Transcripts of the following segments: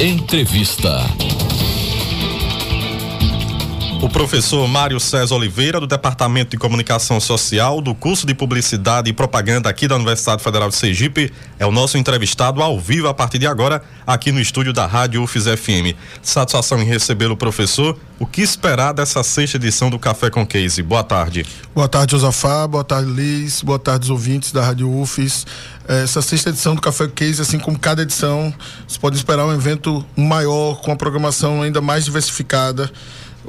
Entrevista. O professor Mário César Oliveira, do Departamento de Comunicação Social, do curso de Publicidade e Propaganda aqui da Universidade Federal de Sergipe, é o nosso entrevistado ao vivo a partir de agora, aqui no estúdio da Rádio UFES FM. Satisfação em recebê-lo, professor. O que esperar dessa sexta edição do Café com Case? Boa tarde. Boa tarde, Josafá. Boa tarde, Liz. Boa tarde, os ouvintes da Rádio UFES. Essa sexta edição do Café Case, assim como cada edição, você pode esperar um evento maior, com a programação ainda mais diversificada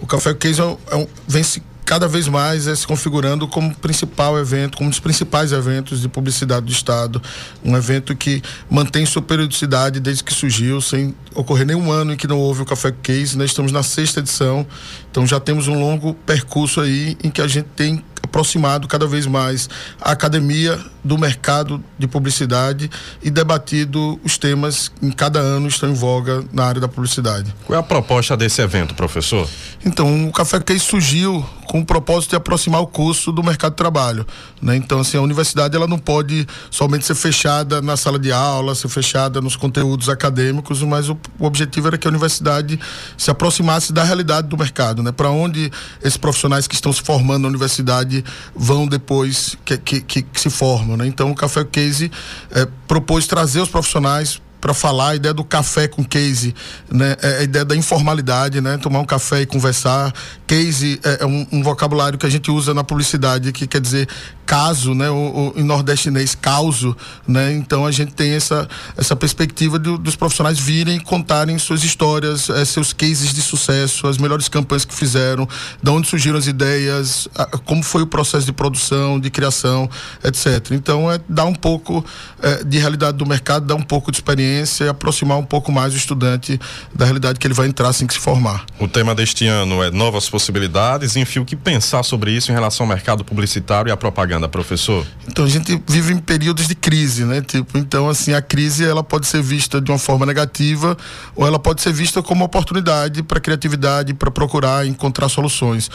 o Café Case é um, é um, vem se cada vez mais é se configurando como principal evento, como um dos principais eventos de publicidade do Estado. Um evento que mantém sua periodicidade desde que surgiu, sem ocorrer nenhum ano em que não houve o Café Case. Nós estamos na sexta edição, então já temos um longo percurso aí em que a gente tem aproximado cada vez mais a academia do mercado de publicidade e debatido os temas que em cada ano estão em voga na área da publicidade. Qual é a proposta desse evento, professor? Então, o Café Case surgiu com o propósito de aproximar o curso do mercado de trabalho, né? Então, assim, a universidade ela não pode somente ser fechada na sala de aula, ser fechada nos conteúdos acadêmicos, mas o, o objetivo era que a universidade se aproximasse da realidade do mercado, né? Para onde esses profissionais que estão se formando na universidade vão depois que, que, que, que se formam, né? Então, o Café Case é, propôs trazer os profissionais para falar a ideia do café com case, né? É a ideia da informalidade, né? Tomar um café e conversar. Case é, é um, um, vocabulário que a gente usa na publicidade que quer dizer caso, né? O, o, em nordestinês, causo, né? Então a gente tem essa, essa perspectiva de, dos profissionais virem e contarem suas histórias, é, seus cases de sucesso, as melhores campanhas que fizeram, de onde surgiram as ideias, a, como foi o processo de produção, de criação, etc. Então é dar um pouco é, de realidade do mercado, dar um pouco de experiência e aproximar um pouco mais o estudante da realidade que ele vai entrar assim que se formar. O tema deste ano é novas possibilidades, enfim, o que pensar sobre isso em relação ao mercado publicitário e à propaganda propaganda, professor? Então, a gente vive em períodos de crise, né? Tipo, então, assim, a crise ela pode ser vista de uma forma negativa ou ela pode ser vista como oportunidade para criatividade, para procurar encontrar soluções.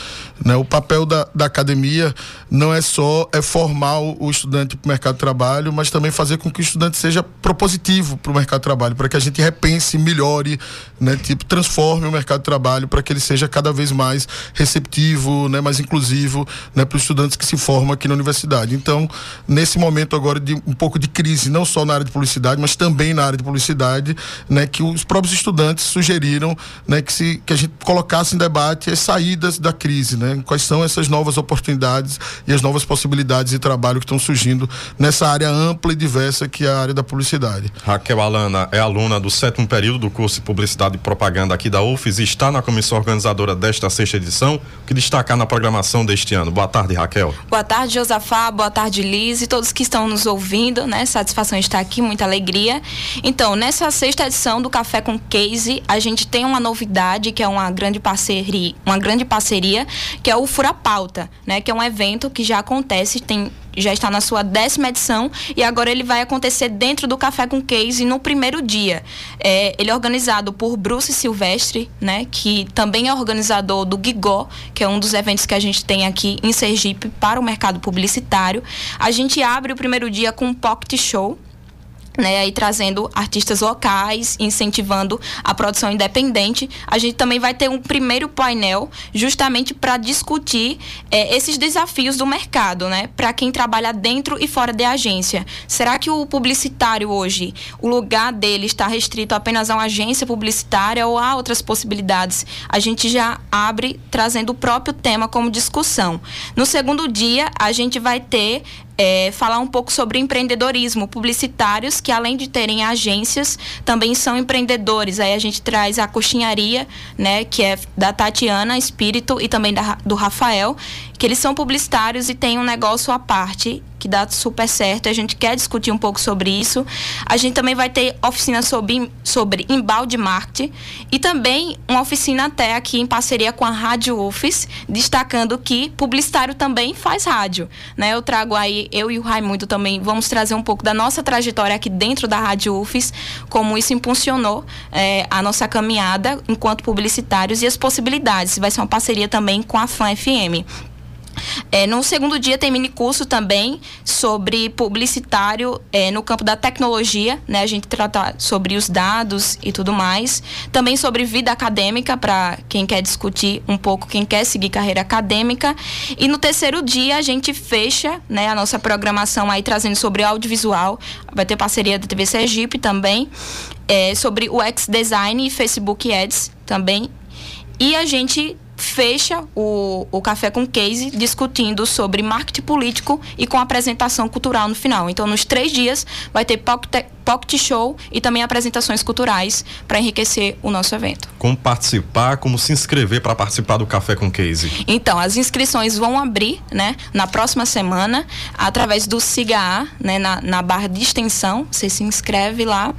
Né? O papel da, da academia não é só é formar o, o estudante para o mercado de trabalho, mas também fazer com que o estudante seja propositivo para o mercado de trabalho, para que a gente repense, melhore, né? Tipo, transforme o mercado de trabalho para que ele seja cada vez mais receptivo, né? Mais inclusivo, né? Para os estudantes que se formam aqui na universidade universidade. Então, nesse momento agora de um pouco de crise, não só na área de publicidade, mas também na área de publicidade, né, que os próprios estudantes sugeriram, né, que se que a gente colocasse em debate as saídas da crise, né? Quais são essas novas oportunidades e as novas possibilidades de trabalho que estão surgindo nessa área ampla e diversa que é a área da publicidade. Raquel Alana é aluna do sétimo período do curso de Publicidade e Propaganda aqui da UFES e está na comissão organizadora desta sexta edição. Que destacar na programação deste ano? Boa tarde, Raquel. Boa tarde, Josafá, boa tarde, Liz e todos que estão nos ouvindo, né? Satisfação estar aqui, muita alegria. Então, nessa sexta edição do Café com Case, a gente tem uma novidade que é uma grande parceria, uma grande parceria, que é o Fura Pauta, né? Que é um evento que já acontece, tem já está na sua décima edição e agora ele vai acontecer dentro do Café com Case no primeiro dia. É, ele é organizado por Bruce Silvestre, né, que também é organizador do Gigó, que é um dos eventos que a gente tem aqui em Sergipe para o mercado publicitário. A gente abre o primeiro dia com um pocket show, né, trazendo artistas locais, incentivando a produção independente. A gente também vai ter um primeiro painel justamente para discutir é, esses desafios do mercado, né, para quem trabalha dentro e fora da agência. Será que o publicitário hoje, o lugar dele está restrito apenas a uma agência publicitária ou há outras possibilidades? A gente já abre trazendo o próprio tema como discussão. No segundo dia, a gente vai ter é, falar um pouco sobre empreendedorismo, publicitários que além de terem agências, também são empreendedores. Aí a gente traz a coxinharia, né, que é da Tatiana Espírito e também da, do Rafael, que eles são publicitários e têm um negócio à parte que dá super certo. A gente quer discutir um pouco sobre isso. A gente também vai ter oficina sobre, sobre embalde marketing e também uma oficina até aqui em parceria com a Rádio UFES, destacando que publicitário também faz rádio. Né? Eu trago aí, eu e o Raimundo também vamos trazer um pouco da nossa trajetória aqui dentro da Rádio UFES, como isso impulsionou é, a nossa caminhada enquanto publicitários e as possibilidades. Vai ser uma parceria também com a FAN FM. É, no segundo dia tem mini curso também sobre publicitário é, no campo da tecnologia, né? A gente trata sobre os dados e tudo mais. Também sobre vida acadêmica para quem quer discutir um pouco, quem quer seguir carreira acadêmica. E no terceiro dia a gente fecha, né, a nossa programação aí trazendo sobre audiovisual. Vai ter parceria da TV Sergipe também, é, sobre o X Design e Facebook Ads também. E a gente fecha o, o Café com Case discutindo sobre marketing político e com apresentação cultural no final. Então, nos três dias, vai ter pocket, show e também apresentações culturais para enriquecer o nosso evento. Como participar, como se inscrever para participar do Café com Case? Então, as inscrições vão abrir né, na próxima semana através do SIGA, né, na, na barra de extensão. Você se inscreve lá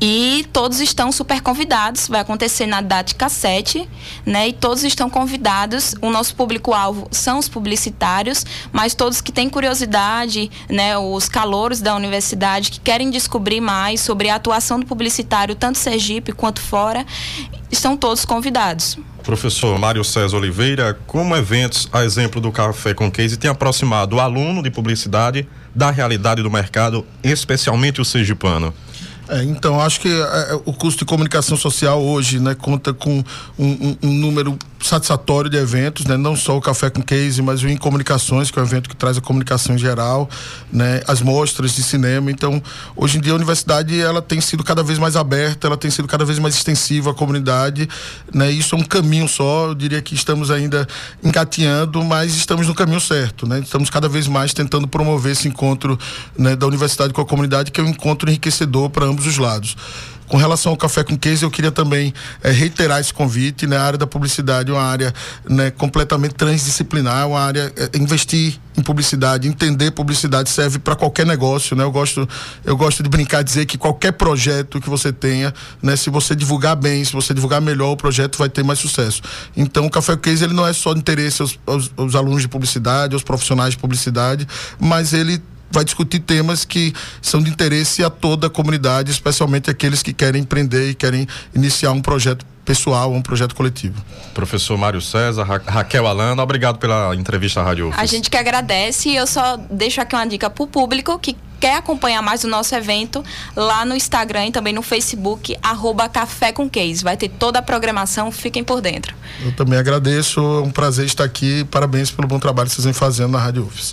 e todos estão super convidados, vai acontecer na Dática 7, né? E todos estão convidados. O nosso público-alvo são os publicitários, mas todos que têm curiosidade, né? Os calouros da universidade que querem descobrir mais sobre a atuação do publicitário, tanto Sergipe quanto fora, estão todos convidados. Professor Mário César Oliveira, como eventos, a exemplo do Café com Case, tem aproximado o aluno de publicidade da realidade do mercado, especialmente o sergipano? É, então, acho que é, é, o custo de comunicação social hoje né, conta com um, um, um número satisfatório de eventos, né? não só o Café com Case, mas o Em Comunicações, que é um evento que traz a comunicação em geral, né? as mostras de cinema. Então, hoje em dia a universidade ela tem sido cada vez mais aberta, ela tem sido cada vez mais extensiva à comunidade. Né? Isso é um caminho só, eu diria que estamos ainda engateando, mas estamos no caminho certo. Né? Estamos cada vez mais tentando promover esse encontro né, da universidade com a comunidade, que é um encontro enriquecedor para ambos os lados. Com relação ao café com case, eu queria também é, reiterar esse convite. Né? A área da publicidade é uma área né, completamente transdisciplinar, uma área é, investir em publicidade, entender publicidade serve para qualquer negócio, né? Eu gosto, eu gosto de brincar dizer que qualquer projeto que você tenha, né, se você divulgar bem, se você divulgar melhor, o projeto vai ter mais sucesso. Então, o Café Case ele não é só de interesse aos, aos, aos alunos de publicidade, aos profissionais de publicidade, mas ele vai discutir temas que são de interesse a toda a comunidade, especialmente aqueles que querem empreender e querem iniciar um projeto pessoal, um projeto coletivo. Professor Mário César, Ra Raquel Alana, obrigado pela entrevista à Rádio UFES. A gente que agradece e eu só deixo aqui uma dica para o público que quer acompanhar mais o nosso evento lá no Instagram e também no Facebook, arroba Café com Case. Vai ter toda a programação, fiquem por dentro. Eu também agradeço, é um prazer estar aqui, parabéns pelo bom trabalho que vocês vêm fazendo na Rádio UFES.